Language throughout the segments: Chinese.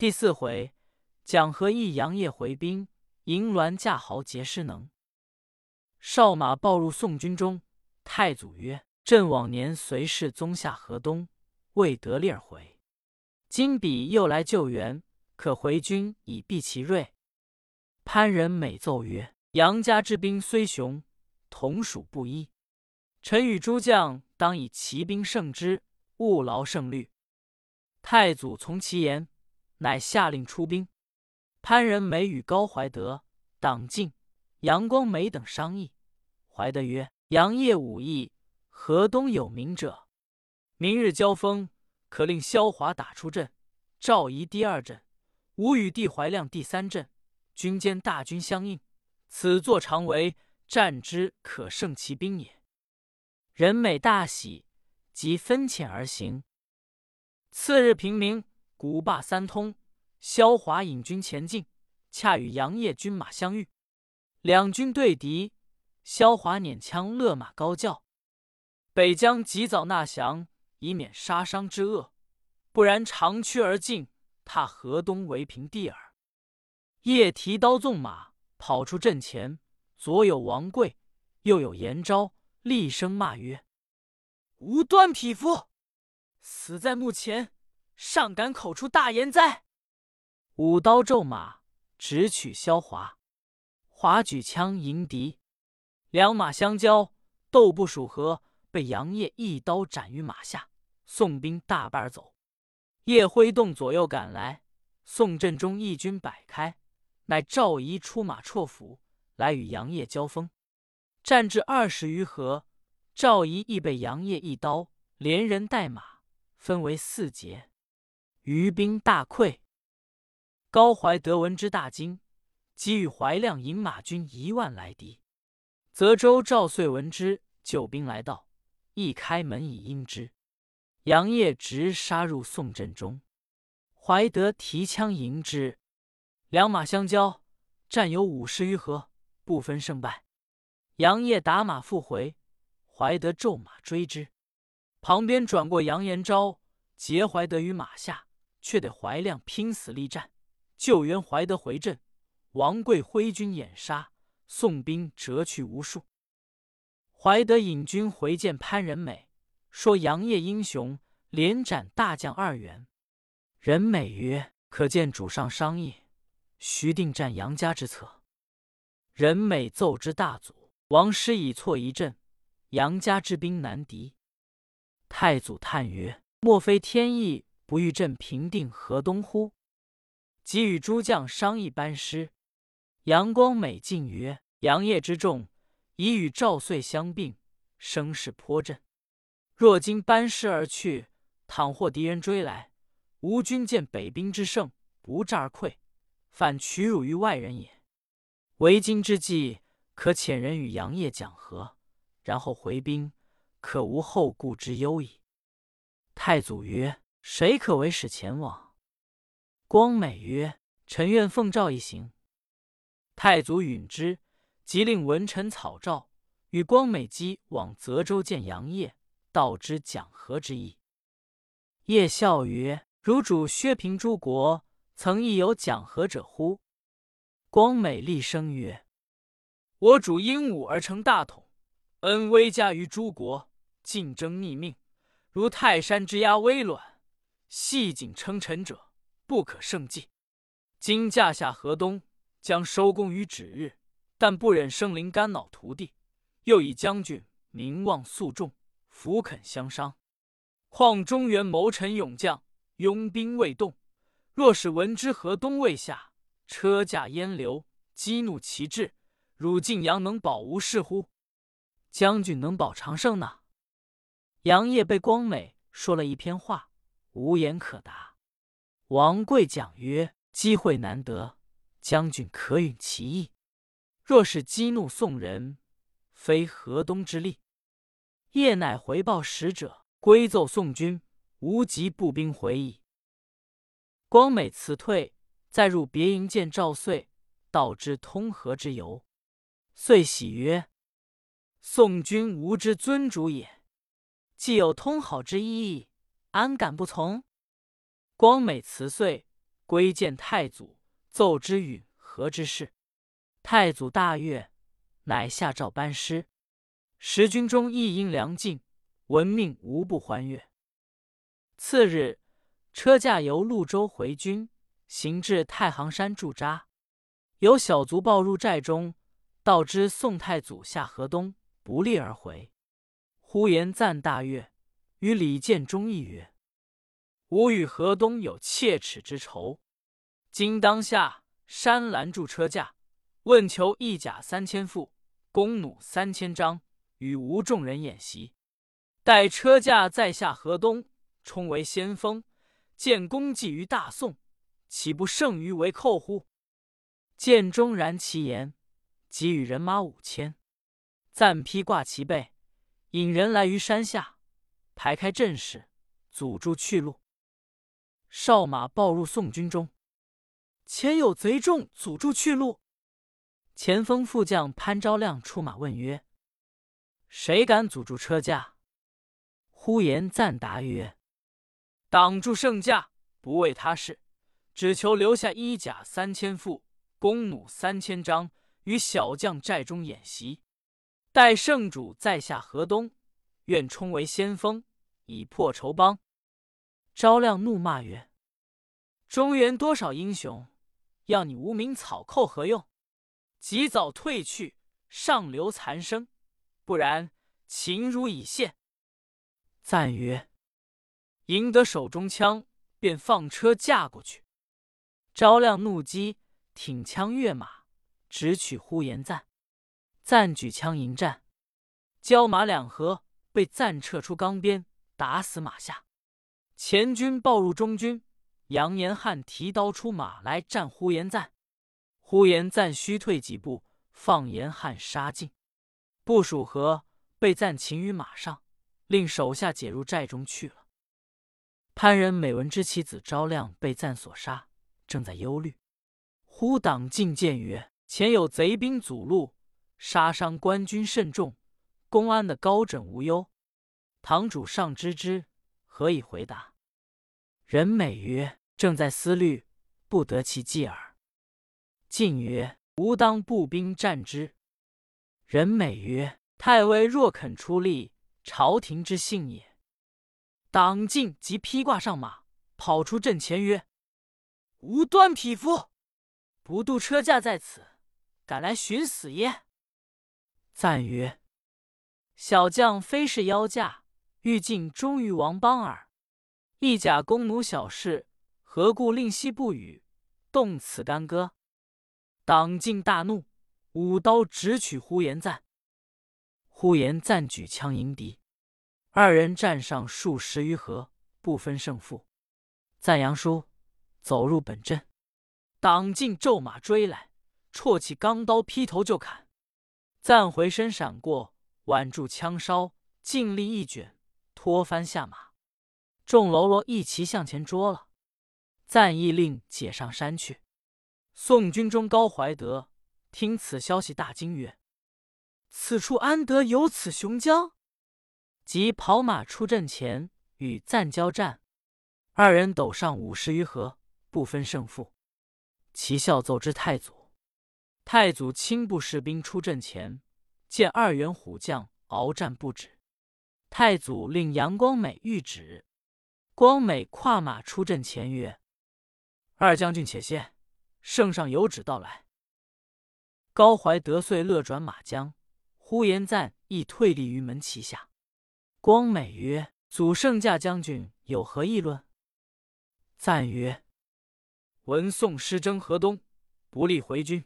第四回，蒋和义杨业回兵，银銮驾豪杰师能。少马报入宋军中，太祖曰：“朕往年随侍宗下河东，未得力而回。今彼又来救援，可回军以避其锐。”潘仁美奏曰：“杨家之兵虽雄，同属布衣。臣与诸将当以骑兵胜之，勿劳胜虑。”太祖从其言。乃下令出兵。潘仁美与高怀德、党进、杨光美等商议。怀德曰：“杨业武艺，河东有名者。明日交锋，可令萧华打出阵，赵仪第二阵，吾与弟怀亮第三阵，军间大军相应，此作常为战之可胜其兵也。”仁美大喜，即分遣而行。次日平明。古霸三通，萧华引军前进，恰与杨业军马相遇，两军对敌。萧华捻枪勒马，高叫：“北疆及早纳降，以免杀伤之恶；不然，长驱而进，踏河东为平地耳。”叶提刀纵马跑出阵前，左有王贵，右有颜昭，厉声骂曰：“无端匹夫，死在墓前！”尚敢口出大言哉！舞刀骤马，直取萧华。华举枪迎敌，两马相交，斗不数合，被杨业一刀斩于马下。宋兵大半走，叶挥动左右赶来。宋阵中义军摆开，乃赵仪出马绰斧来与杨业交锋。战至二十余合，赵仪亦被杨业一刀，连人带马分为四截。余兵大溃，高怀德闻之大惊，即与怀亮引马军一万来敌。泽州赵遂闻之，救兵来到，一开门以应之。杨业直杀入宋阵中，怀德提枪迎之，两马相交，战有五十余合，不分胜败。杨业打马复回，怀德骤马追之，旁边转过杨延昭，截怀德于马下。却得怀亮拼死力战，救援怀德回阵。王贵挥军掩杀，宋兵折去无数。怀德引军回见潘仁美，说杨业英雄，连斩大将二员。仁美曰：“可见主上商议，徐定战杨家之策。”仁美奏之大祖：“王师已错一阵，杨家之兵难敌。”太祖叹曰：“莫非天意？”不欲朕平定河东乎？即与诸将商议班师。杨光美进曰：“杨业之众已与赵遂相并，声势颇振。若今班师而去，倘或敌人追来，吾军见北兵之胜，不战而溃，反屈辱于外人也。为今之计，可遣人与杨业讲和，然后回兵，可无后顾之忧矣。”太祖曰。谁可为使前往？光美曰：“臣愿奉诏一行。”太祖允之，即令文臣草诏，与光美姬往泽州见杨业，道之讲和之意。叶笑曰：“汝主薛平诸国，曾亦有讲和者乎？”光美厉声曰：“我主英武而成大统，恩威加于诸国，竞争逆命，如泰山之压微卵。”系颈称臣者，不可胜计。今驾下河东，将收功于指日，但不忍生灵肝脑涂地。又以将军名望素重，弗肯相商。况中原谋臣勇将，拥兵未动。若使闻之河东未下，车驾烟流，激怒其志，汝晋阳能保无事乎？将军能保长胜呢？杨业被光美说了一篇话。无言可答。王贵讲曰：“机会难得，将军可允其意。若是激怒宋人，非河东之力。”叶乃回报使者，归奏宋军：“无及步兵回矣。”光美辞退，再入别营见赵遂，道之通河之由。遂喜曰：“宋军吾之尊主也，既有通好之意。”安敢不从？光美辞岁，归见太祖，奏之与何之事。太祖大悦，乃下诏班师。时军中一应粮尽，闻命无不欢悦。次日，车驾由潞州回军，行至太行山驻扎。有小卒报入寨中，道知宋太祖下河东，不利而回。呼延赞大悦，与李建忠议曰：“吾与河东有切齿之仇，今当下山拦住车驾，问求一甲三千副，弓弩三千张，与吴众人演习。待车驾再下河东。”冲为先锋，建功绩于大宋，岂不胜于为寇乎？建中然其言，即与人马五千，暂披挂其背，引人来于山下，排开阵势，阻住去路。哨马报入宋军中，前有贼众阻住去路。前锋副将潘昭亮出马问曰：“谁敢阻住车驾？”呼延赞答曰：挡住圣驾，不为他事，只求留下衣甲三千副，弓弩三千张，与小将寨中演习。待圣主在下河东，愿冲为先锋，以破仇邦。昭亮怒骂曰：“中原多少英雄，要你无名草寇何用？及早退去，上留残生；不然，情如以献。”赞曰。赢得手中枪，便放车驾过去。昭亮怒击，挺枪跃马，直取呼延赞。赞举枪迎战，交马两合，被赞撤出钢鞭，打死马下。前军报入中军，杨延翰提刀出马来战呼延赞。呼延赞虚退几步，放延翰杀进。部署和被赞擒于马上，令手下解入寨中去了。潘仁美闻知其子昭亮被赞所杀，正在忧虑，忽党进谏曰：“前有贼兵阻路，杀伤官军甚重，公安的高枕无忧。堂主尚知之，何以回答？”仁美曰：“正在思虑，不得其计耳。”晋曰：“吾当步兵战之。”仁美曰：“太尉若肯出力，朝廷之幸也。”党进即披挂上马，跑出阵前曰：“无端匹夫，不渡车驾在此，敢来寻死耶？”赞曰：“小将非是妖驾，欲尽忠于王邦耳。一甲弓弩小事，何故令息不语，动此干戈？”党进大怒，舞刀直取呼延赞。呼延赞举枪迎敌。二人战上数十余合，不分胜负。赞扬书走入本阵，党进骤马追来，绰起钢刀劈头就砍。赞回身闪过，挽住枪梢，尽力一卷，拖翻下马。众喽啰一齐向前捉了。赞亦令解上山去。宋军中高怀德听此消息，大惊曰：“此处安得有此雄将？”即跑马出阵前与赞交战，二人斗上五十余合，不分胜负。其笑奏之太祖，太祖亲部士兵出阵前，见二员虎将鏖战不止。太祖令杨光美谕旨。光美跨马出阵前曰：“二将军且歇，圣上有旨到来。”高怀德遂勒转马缰，呼延赞亦退立于门旗下。光美曰：“祖圣驾将军有何议论？”赞曰：“闻宋师征河东，不利回军，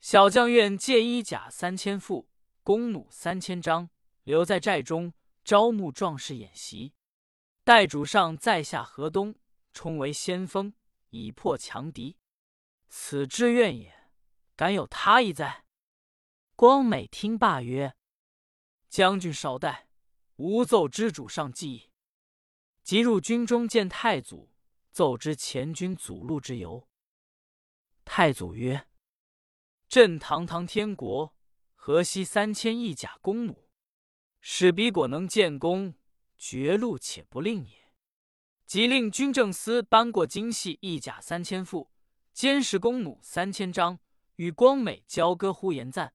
小将愿借衣甲三千副，弓弩三千张，留在寨中招募壮士演习。待主上再下河东，冲为先锋，以破强敌。此之愿也，敢有他意哉？”光美听罢曰：“将军稍待。”吾奏知主上计议，即入军中见太祖，奏知前军阻路之由。太祖曰：“朕堂堂天国，何惜三千一甲弓弩？使彼果能建功，绝路且不令也。即令军政司颁过精细一甲三千副，监视弓弩三千张，与光美交割呼延赞。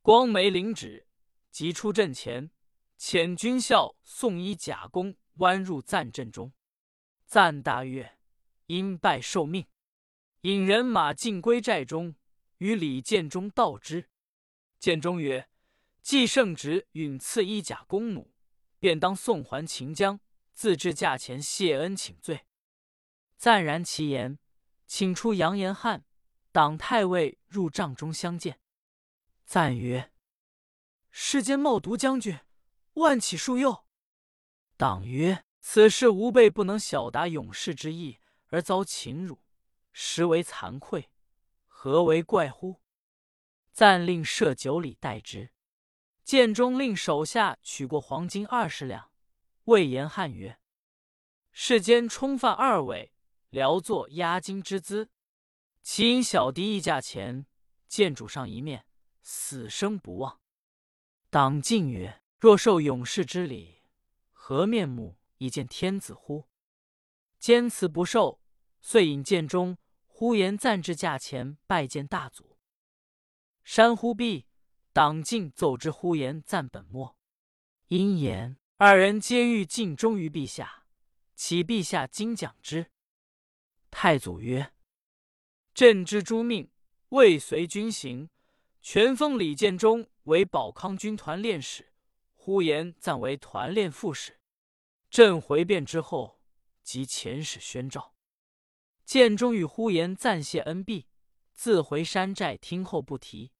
光美领旨，即出阵前，遣军校送一甲弓，弯入赞阵中。赞大悦，因拜受命，引人马进归寨中，与李建中道之。建中曰：“既圣旨允赐一甲弓弩，便当送还秦将，自至驾前谢恩请罪。”赞然其言，请出杨延翰、党太尉入帐中相见。赞曰：“世间冒读将军，万岂恕宥？”党曰。此事吾辈不能晓达勇士之意，而遭擒辱，实为惭愧，何为怪乎？暂令设酒礼待之。建中令手下取过黄金二十两，魏延汉曰：“世间冲犯二位，聊作押金之资。其因小敌议价钱，见主上一面，死生不忘。”党进曰：“若受勇士之礼，何面目？”以见天子乎？坚辞不受，遂引剑中呼延赞至驾前拜见大祖。山呼毕，党进奏之呼延赞本末，因言二人皆欲尽忠于陛下，启陛下今讲之。太祖曰：“朕之诸命未随君行，全封李建忠为保康军团练使，呼延赞为团练副使。”朕回便之后，即遣使宣召。建中与呼延暂谢恩毕，自回山寨听候不提。